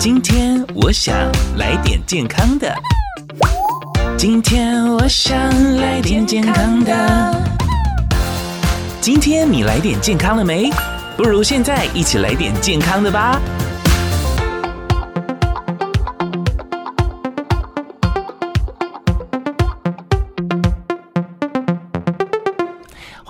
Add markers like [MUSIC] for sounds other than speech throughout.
今天我想来点健康的。今天我想来点健康的。今天你来点健康了没？不如现在一起来点健康的吧。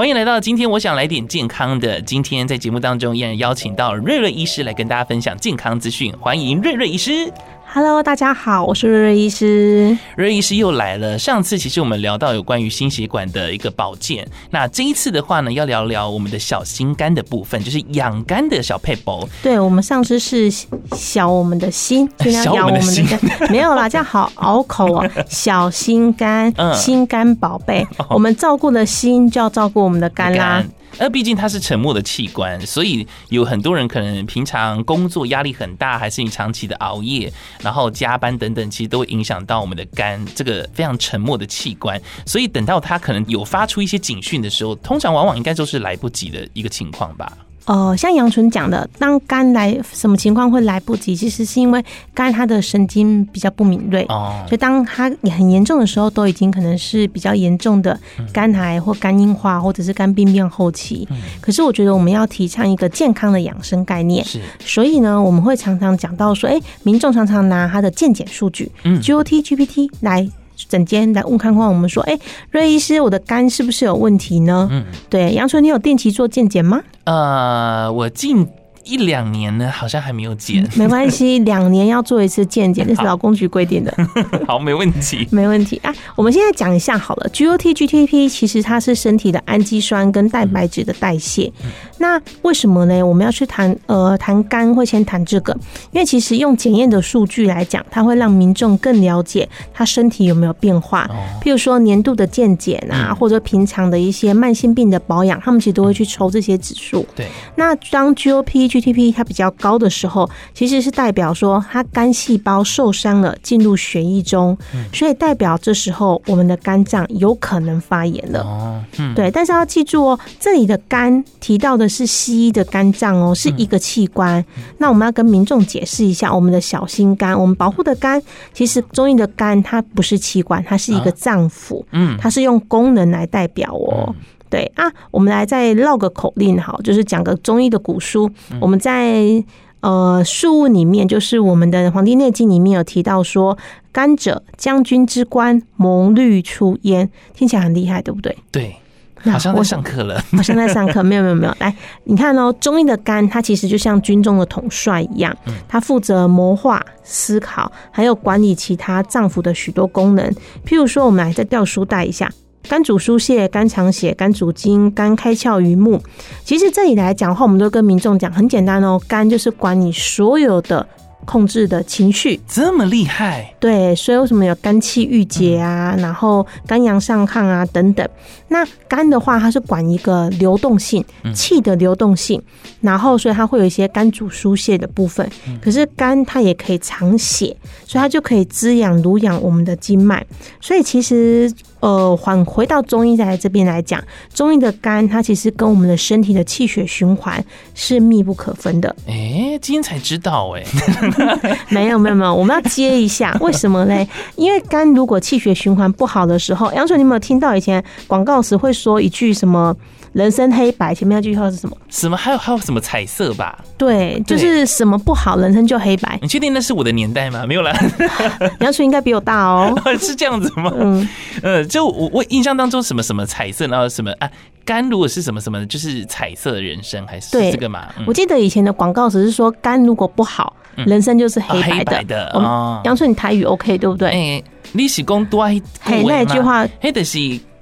欢迎来到今天，我想来点健康的。今天在节目当中，依然邀请到瑞瑞医师来跟大家分享健康资讯。欢迎瑞瑞医师。Hello，大家好，我是瑞瑞医师。瑞瑞医师又来了。上次其实我们聊到有关于心血管的一个保健，那这一次的话呢，要聊聊我们的小心肝的部分，就是养肝的小撇步。对，我们上次是小我们的心，[LAUGHS] 养我们的肝，没有啦，这样好拗口哦。[LAUGHS] 小心肝，心肝宝贝，[LAUGHS] 我们照顾的心就要照顾我们的肝啦。那毕竟它是沉默的器官，所以有很多人可能平常工作压力很大，还是你长期的熬夜，然后加班等等，其实都会影响到我们的肝这个非常沉默的器官。所以等到它可能有发出一些警讯的时候，通常往往应该都是来不及的一个情况吧。呃，像杨纯讲的，当肝来什么情况会来不及？其实是因为肝它的神经比较不敏锐，哦，所以当它很严重的时候，都已经可能是比较严重的肝癌或肝硬化，或者是肝病变后期。可是我觉得我们要提倡一个健康的养生概念，是，所以呢，我们会常常讲到说，哎，民众常常拿他的健检数据，嗯，GOT、GPT 来。诊间来问看看，我们说，哎、欸，瑞医师，我的肝是不是有问题呢？嗯，对，杨春，你有定期做健检吗？呃，我近。一两年呢，好像还没有减，没关系，[LAUGHS] 两年要做一次健检，这是劳工局规定的。[LAUGHS] 好，没问题，没问题啊。我们现在讲一下好了，GOT、GTP 其实它是身体的氨基酸跟蛋白质的代谢。嗯、那为什么呢？我们要去谈呃谈肝，会先谈这个，因为其实用检验的数据来讲，它会让民众更了解他身体有没有变化。哦、譬如说年度的健检啊，嗯、或者平常的一些慢性病的保养，他们其实都会去抽这些指数。对。那当 GOP GTP 它比较高的时候，其实是代表说它肝细胞受伤了，进入血液中，所以代表这时候我们的肝脏有可能发炎了。哦，嗯，对，但是要记住哦，这里的肝提到的是西医的肝脏哦，是一个器官。那我们要跟民众解释一下，我们的小心肝，我们保护的肝，其实中医的肝它不是器官，它是一个脏腑，嗯，它是用功能来代表哦。对啊，我们来再绕个口令，好，就是讲个中医的古书。嗯、我们在呃《素问》里面，就是我们的《黄帝内经》里面有提到说，甘者将军之官，蒙虑出焉，听起来很厉害，对不对？对，好像在上课了，[LAUGHS] 好像在上课，没有没有没有。来，你看哦，中医的肝，它其实就像军中的统帅一样，它负责谋划、思考，还有管理其他脏腑的许多功能。譬如说，我们来再调书带一下。肝主疏泄，肝藏血，肝主筋，肝开窍于目。其实这里来讲的话，我们都跟民众讲很简单哦，肝就是管你所有的。控制的情绪这么厉害，对，所以为什么有肝气郁结啊，然后肝阳上亢啊等等。那肝的话，它是管一个流动性，气的流动性，然后所以它会有一些肝主疏泄的部分。可是肝它也可以藏血，所以它就可以滋养、濡养我们的经脉。所以其实呃，还回到中医在这边来讲，中医的肝它其实跟我们的身体的气血循环是密不可分的。哎、欸，今天才知道哎、[LAUGHS] 欸。没有没有没有，我们要接一下，为什么嘞？[LAUGHS] 因为肝如果气血循环不好的时候，杨水，你有没有听到以前广告时会说一句什么“人生黑白”？前面那句话是什么？什么？还有还有什么彩色吧？对，就是什么不好，人生就黑白。你确定那是我的年代吗？没有啦，[LAUGHS] 杨纯应该比我大哦。[LAUGHS] 是这样子吗？嗯呃，就我我印象当中什么什么彩色，然后什么啊？肝如果是什么什么，就是彩色的人生，还是这个嘛？我记得以前的广告只是说肝如果不好。人生就是黑白的。的哦，杨春，你台语 OK 对不对？哎，你是讲多嘿，那一句话，嘿的是。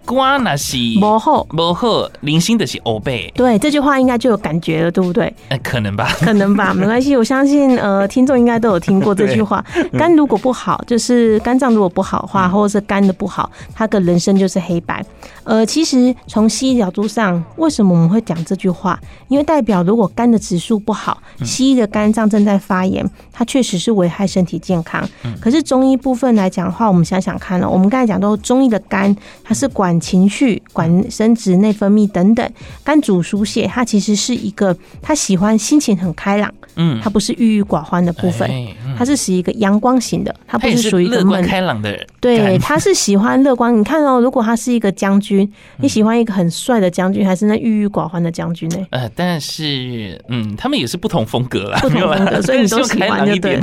肝那是不好，不好，零星的是欧贝。对，这句话应该就有感觉了，对不对？哎，可能吧，可能吧，[LAUGHS] 没关系。我相信，呃，听众应该都有听过这句话。肝如果不好，就是肝脏如果不好的话，或者是肝的不好，他的人生就是黑白。呃，其实从西医角度上，为什么我们会讲这句话？因为代表如果肝的指数不好，西医的肝脏正在发炎，它确实是危害身体健康。可是中医部分来讲的话，我们想想看了，我们刚才讲到中医的肝，它是管。情绪、管生殖、内分泌等等。肝主疏泄，它其实是一个，他喜欢心情很开朗，嗯，他不是郁郁寡欢的部分，他是属于一个阳光型的，他不是属于乐观开朗的人。对，他是喜欢乐观。你看哦，如果他是一个将军，你喜欢一个很帅的将军，还是那郁郁寡欢的将军呢？呃，但是，嗯，他们也是不同风格啦，不同风格，所以你都 [LAUGHS] 喜欢就对。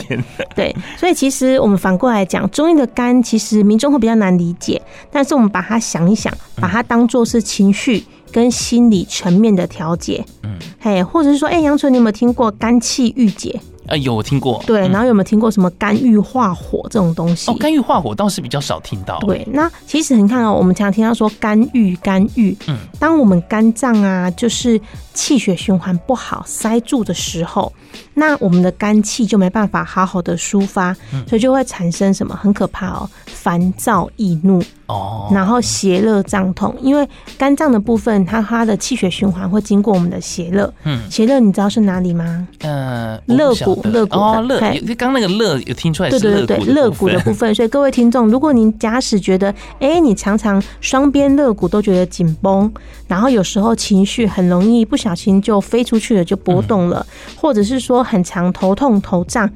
对，所以其实我们反过来讲，中医的肝其实民众会比较难理解，但是我们把它想一想，把它当做是情绪跟心理层面的调节，嗯，嘿，或者是说，哎，杨纯，你有没有听过肝气郁结？啊，有听过。对，然后有没有听过什么肝郁化火这种东西？哦，肝郁化火倒是比较少听到。对，那其实你看哦，我们常常听到说肝郁，肝郁。嗯，当我们肝脏啊，就是气血循环不好、塞住的时候，那我们的肝气就没办法好好的抒发，所以就会产生什么很可怕哦，烦躁易怒。哦，然后邪热胀痛，因为肝脏的部分，它它的气血循环会经过我们的邪热。嗯，邪热你知道是哪里吗？呃，肋骨，肋骨哦，肋。刚刚那个肋有听出来是。对对对，肋骨的部分。所以各位听众，如果您假使觉得，哎，你常常双边肋骨都觉得紧绷，然后有时候情绪很容易不小心就飞出去了，就波动了，嗯、或者是说很常头痛头胀。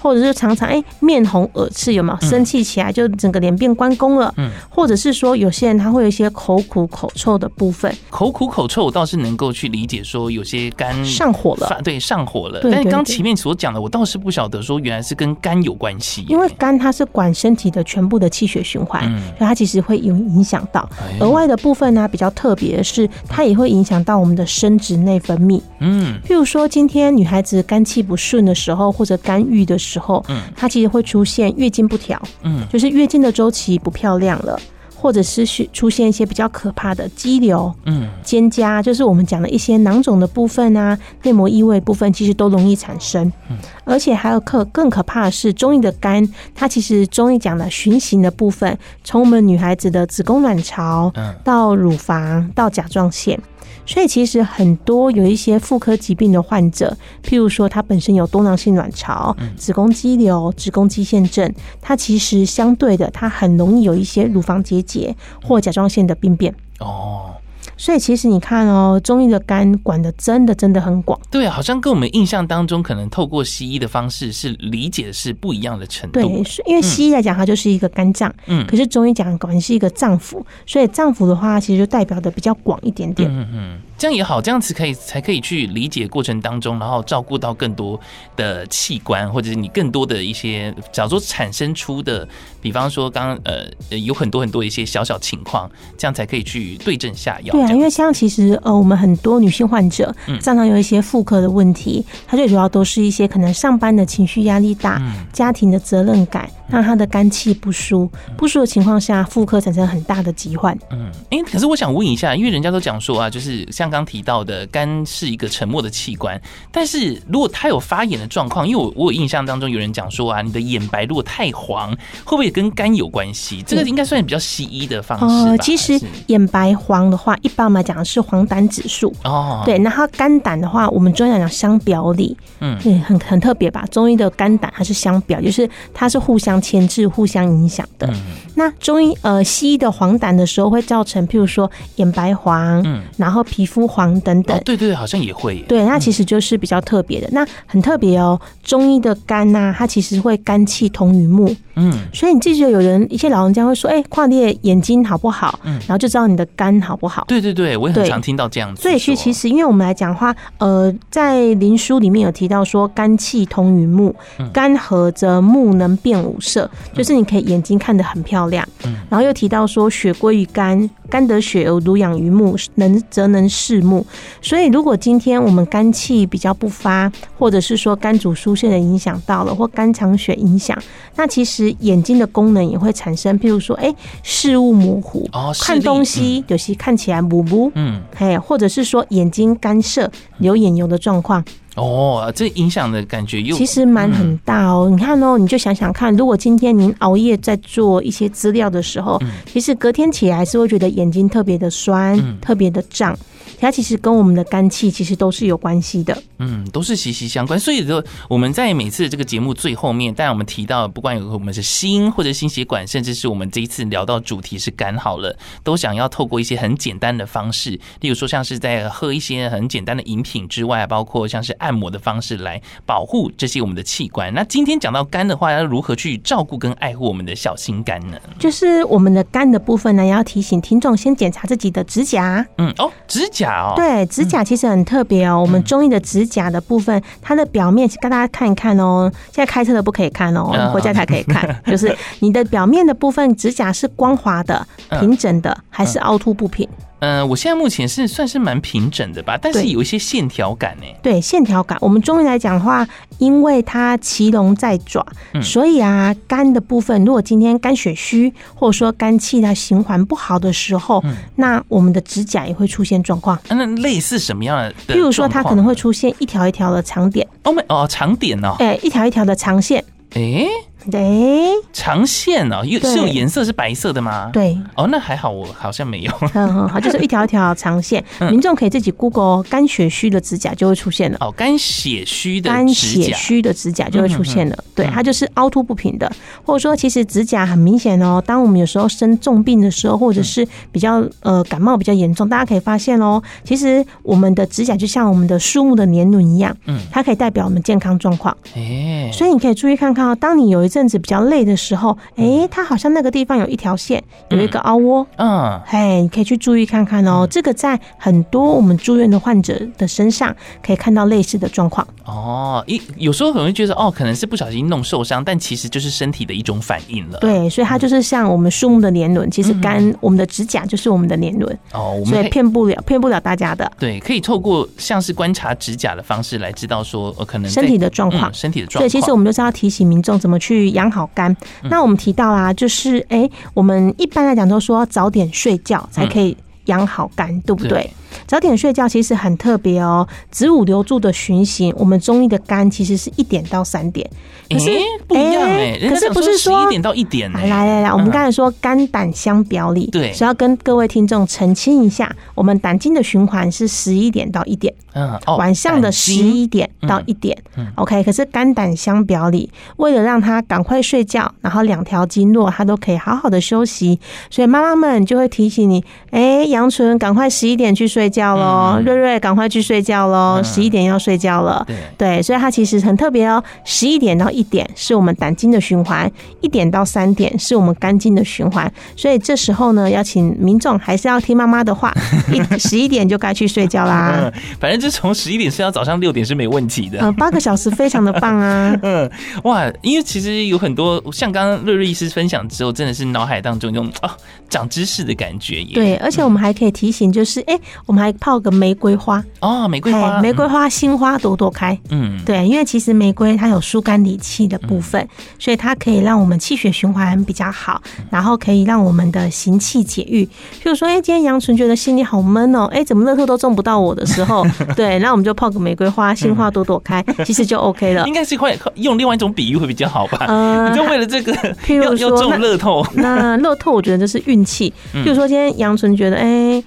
或者是常常哎、欸、面红耳赤有没有？生气起来就整个脸变关公了。嗯，或者是说有些人他会有一些口苦口臭的部分。口苦口臭我倒是能够去理解，说有些肝上火了。对，上火了。但是刚前面所讲的，我倒是不晓得说原来是跟肝有关系。因为肝它是管身体的全部的气血循环，所以它其实会有影响到额外的部分呢。比较特别的是，它也会影响到我们的生殖内分泌。嗯，譬如说今天女孩子肝气不顺的时候，或者肝郁的时候。嗯，它其实会出现月经不调，嗯，就是月经的周期不漂亮了，或者是出现一些比较可怕的肌瘤，嗯，肩胛，就是我们讲的一些囊肿的部分啊，内膜异位部分，其实都容易产生，嗯，而且还有可更可怕的是中医的肝，它其实中医讲的循行的部分，从我们女孩子的子宫卵巢，到乳房，到甲状腺。所以其实很多有一些妇科疾病的患者，譬如说他本身有多囊性卵巢、子宫肌瘤、子宫肌腺症，它其实相对的，它很容易有一些乳房结节或甲状腺的病变。哦。所以其实你看哦，中医的肝管的真的真的很广。对，好像跟我们印象当中可能透过西医的方式是理解的是不一样的程度。对，因为西医来讲它就是一个肝脏，嗯，可是中医讲管是一个脏腑，所以脏腑的话其实就代表的比较广一点点。嗯嗯。这样也好，这样子可以才可以去理解过程当中，然后照顾到更多的器官，或者是你更多的一些，假如说产生出的，比方说刚刚呃有很多很多一些小小情况，这样才可以去对症下药。对啊，因为像其实呃我们很多女性患者，常常有一些妇科的问题，它最主要都是一些可能上班的情绪压力大，家庭的责任感。让他的肝气不舒，不舒的情况下，妇科产生很大的疾患。嗯，哎、欸，可是我想问一下，因为人家都讲说啊，就是像刚提到的，肝是一个沉默的器官，但是如果他有发炎的状况，因为我我有印象当中有人讲说啊，你的眼白如果太黄，会不会也跟肝有关系？这个应该算是比较西医的方式。其实眼白黄的话，一般我们来讲的是黄疸指数。哦，对，然后肝胆的话，我们中医来讲相表里，嗯，对，很很特别吧？中医的肝胆它是相表，就是它是互相。牵制互相影响的。那中医呃西医的黄疸的时候会造成，譬如说眼白黄，嗯，然后皮肤黄等等。对对，好像也会。对，那其实就是比较特别的。那很特别哦，中医的肝呐，它其实会肝气通于目。嗯，所以你记得有人一些老人家会说，哎，看你的眼睛好不好？嗯，然后就知道你的肝好不好。对对对，我也很常听到这样子。所以其实因为我们来讲的话，呃，在《灵枢》里面有提到说，肝气通于目，肝合则目能辨五色，就是你可以眼睛看得很漂亮。嗯，然后又提到说，血归于肝。肝得血而濡养于目，能则能视目。所以，如果今天我们肝气比较不发，或者是说肝主疏泄的影响到了，或肝藏血影响，那其实眼睛的功能也会产生，譬如说，哎、欸，视物模糊，哦、看东西有些看起来模糊，嗯，哎，或者是说眼睛干涩、流眼油的状况。哦，这影响的感觉又其实蛮很大哦。嗯、你看哦，你就想想看，如果今天您熬夜在做一些资料的时候，嗯、其实隔天起来是会觉得眼睛特别的酸，嗯、特别的胀。它其实跟我们的肝气其实都是有关系的。嗯，都是息息相关。所以说我们在每次这个节目最后面，当然我们提到，不管有我们是心或者心血管，甚至是我们这一次聊到主题是肝好了，都想要透过一些很简单的方式，例如说像是在喝一些很简单的饮品之外，包括像是按摩的方式来保护这些我们的器官。那今天讲到肝的话，要如何去照顾跟爱护我们的小心肝呢？就是我们的肝的部分呢，要提醒听众先检查自己的指甲。嗯，哦，指甲哦，对，指甲其实很特别哦。我们中医的指甲的部分，它的表面，跟大家看一看哦。现在开车的不可以看哦，回家才可以看。[LAUGHS] 就是你的表面的部分，指甲是光滑的、平整的，还是凹凸不平？嗯、呃，我现在目前是算是蛮平整的吧，但是有一些线条感呢。对，线条感。我们中医来讲的话，因为它奇龙在爪，嗯、所以啊，肝的部分，如果今天肝血虚，或者说肝气它循环不好的时候，嗯、那我们的指甲也会出现状况。那类似什么样的？譬如说，它可能会出现一条一条的长点。哦，没哦，长点哦。哎，一条一条的长线。哎。对，长线哦，有是有颜色是白色的吗？对，哦，那还好，我好像没有。嗯嗯，好，就是一条一条长线，[LAUGHS] 民众可以自己 Google 肝血虚的指甲就会出现了。哦，肝血虚的肝血虚的指甲就会出现了。对，它就是凹凸不平的，或者说其实指甲很明显哦。当我们有时候生重病的时候，或者是比较呃感冒比较严重，大家可以发现哦，其实我们的指甲就像我们的树木的年轮一样，嗯，它可以代表我们健康状况。哎，所以你可以注意看看哦，当你有一阵子比较累的。时候，哎，它好像那个地方有一条线，有一个凹窝，嗯，嘿，你可以去注意看看哦。这个在很多我们住院的患者的身上可以看到类似的状况。哦，一有时候很容易觉得哦，可能是不小心弄受伤，但其实就是身体的一种反应了。对，所以它就是像我们树木的年轮，其实肝，我们的指甲就是我们的年轮。哦，所以骗不了骗不了大家的。对，可以透过像是观察指甲的方式来知道说，呃，可能身体的状况，身体的状况。所以其实我们就是要提醒民众怎么去养好肝。那我们提到啊，就是哎、欸，我们一般来讲都说早点睡觉才可以养好肝，对不对？早点睡觉其实很特别哦。子午流注的循行，我们中医的肝其实是一点到三点，可是、欸、不一样哎、欸。可是不是说一点到一点、欸？来来来，我们刚才说肝胆相表里，对，是要跟各位听众澄清一下，我们胆经的循环是十一点到一点，嗯，晚上的十一点到一点，OK。可是肝胆相表里，为了让他赶快睡觉，然后两条经络他都可以好好的休息，所以妈妈们就会提醒你，哎，杨纯，赶快十一点去睡觉。觉喽，瑞瑞，赶快去睡觉喽！十一点要睡觉了。对对，所以它其实很特别哦。十一点到一点是我们胆经的循环，一点到三点是我们肝经的循环。所以这时候呢，要请民众还是要听妈妈的话，一 [LAUGHS] 十一点就该去睡觉啦。反正就从十一点睡到早上六点是没问题的。嗯，八个小时非常的棒啊。[LAUGHS] 嗯，哇，因为其实有很多像刚刚瑞瑞医师分享之后，真的是脑海当中那种哦长知识的感觉耶。对，而且我们还可以提醒，就是哎，我们还。泡个玫瑰花哦，玫瑰花，玫瑰花，心花朵朵开。嗯，对，因为其实玫瑰它有疏肝理气的部分，所以它可以让我们气血循环比较好，然后可以让我们的行气解郁。譬如说，哎，今天杨纯觉得心里好闷哦，哎，怎么乐透都中不到我的时候，[LAUGHS] 对，那我们就泡个玫瑰花，心花朵朵开，其实就 OK 了。应该是会用另外一种比喻会比较好吧？嗯，你就为了这个，譬如说中乐透，那乐透我觉得这是运气。譬如说今天杨纯觉得，哎。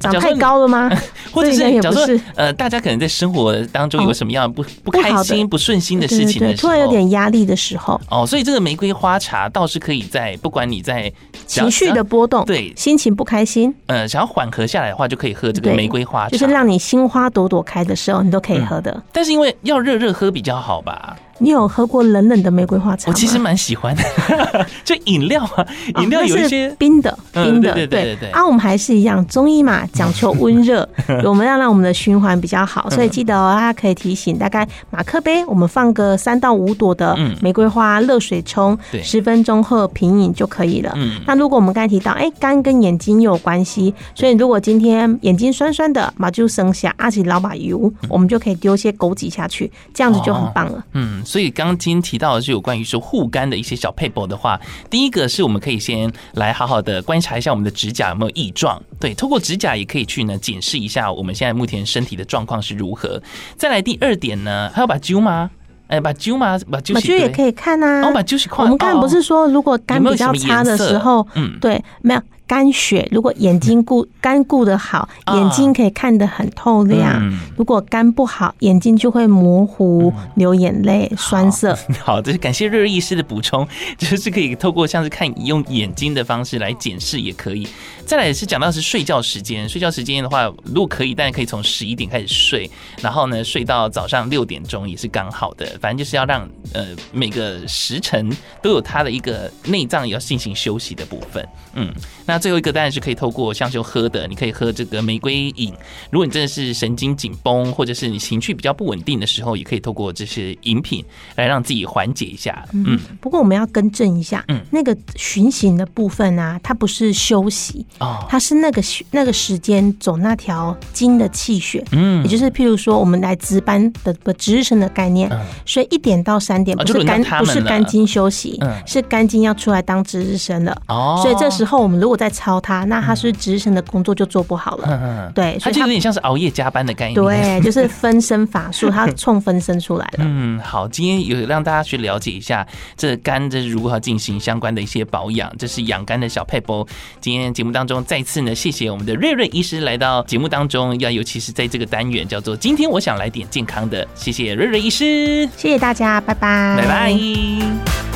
长太高了吗？[LAUGHS] 或者是假如说，呃，大家可能在生活当中有什么样不不开心、不顺心的事情的时候，突然有点压力的时候，哦，所以这个玫瑰花茶倒是可以在不管你在情绪的波动，对。心情不开心，呃，想要缓和下来的话，就可以喝这个玫瑰花。茶，就是让你心花朵朵开的时候，你都可以喝的。但是因为要热热喝比较好吧。你有喝过冷冷的玫瑰花茶？我其实蛮喜欢的，[LAUGHS] 就饮料啊，饮料有一些冰的，冰的，对对对。啊，我们还是一样，中医嘛，讲求温热，[LAUGHS] 我们要让我们的循环比较好，所以记得哦，大家可以提醒，大概马克杯，我们放个三到五朵的玫瑰花，热水冲，十分钟后品饮就可以了。那如果我们刚才提到，哎，肝跟眼睛有关系，所以如果今天眼睛酸酸的，马就生下阿起老把油，我们就可以丢些枸杞下去，这样子就很棒了。嗯。所以刚刚今天提到的是有关于说护肝的一些小配博的话，第一个是我们可以先来好好的观察一下我们的指甲有没有异状，对，透过指甲也可以去呢检视一下我们现在目前身体的状况是如何。再来第二点呢，还要把灸吗？哎，把灸吗？把灸也可以看啊。哦，把灸是看。我们刚才不是说如果肝比较差的时候，嗯，对，没有。肝血，如果眼睛顾肝顾得好，眼睛可以看得很透亮；嗯、如果肝不好，眼睛就会模糊、流眼泪、酸涩。[LAUGHS] 好，这是感谢瑞瑞医师的补充，就是可以透过像是看用眼睛的方式来检视也可以。再来是讲到是睡觉时间，睡觉时间的话，如果可以，当然可以从十一点开始睡，然后呢睡到早上六点钟也是刚好的。反正就是要让呃每个时辰都有它的一个内脏要进行休息的部分。嗯，那最后一个当然是可以透过像就喝的，你可以喝这个玫瑰饮。如果你真的是神经紧绷，或者是你情绪比较不稳定的时候，也可以透过这些饮品来让自己缓解一下。嗯，不过我们要更正一下，嗯，那个巡行的部分啊，它不是休息。哦，它是那个那个时间走那条经的气血，嗯，也就是譬如说我们来值班的不值日生的概念，所以一点到三点不是肝不是肝经休息，是肝经要出来当值日生了。哦，所以这时候我们如果再操他，那他是值日生的工作就做不好了。对，它就有点像是熬夜加班的概念。对，就是分身法术，他冲分身出来了。[LAUGHS] 嗯，好，今天有让大家去了解一下这肝这是如何进行相关的一些保养，这是养肝的小撇步。今天节目当中。再次呢，谢谢我们的瑞瑞医师来到节目当中，要尤其是在这个单元叫做“今天我想来点健康的”，谢谢瑞瑞医师，谢谢大家，拜拜，拜拜。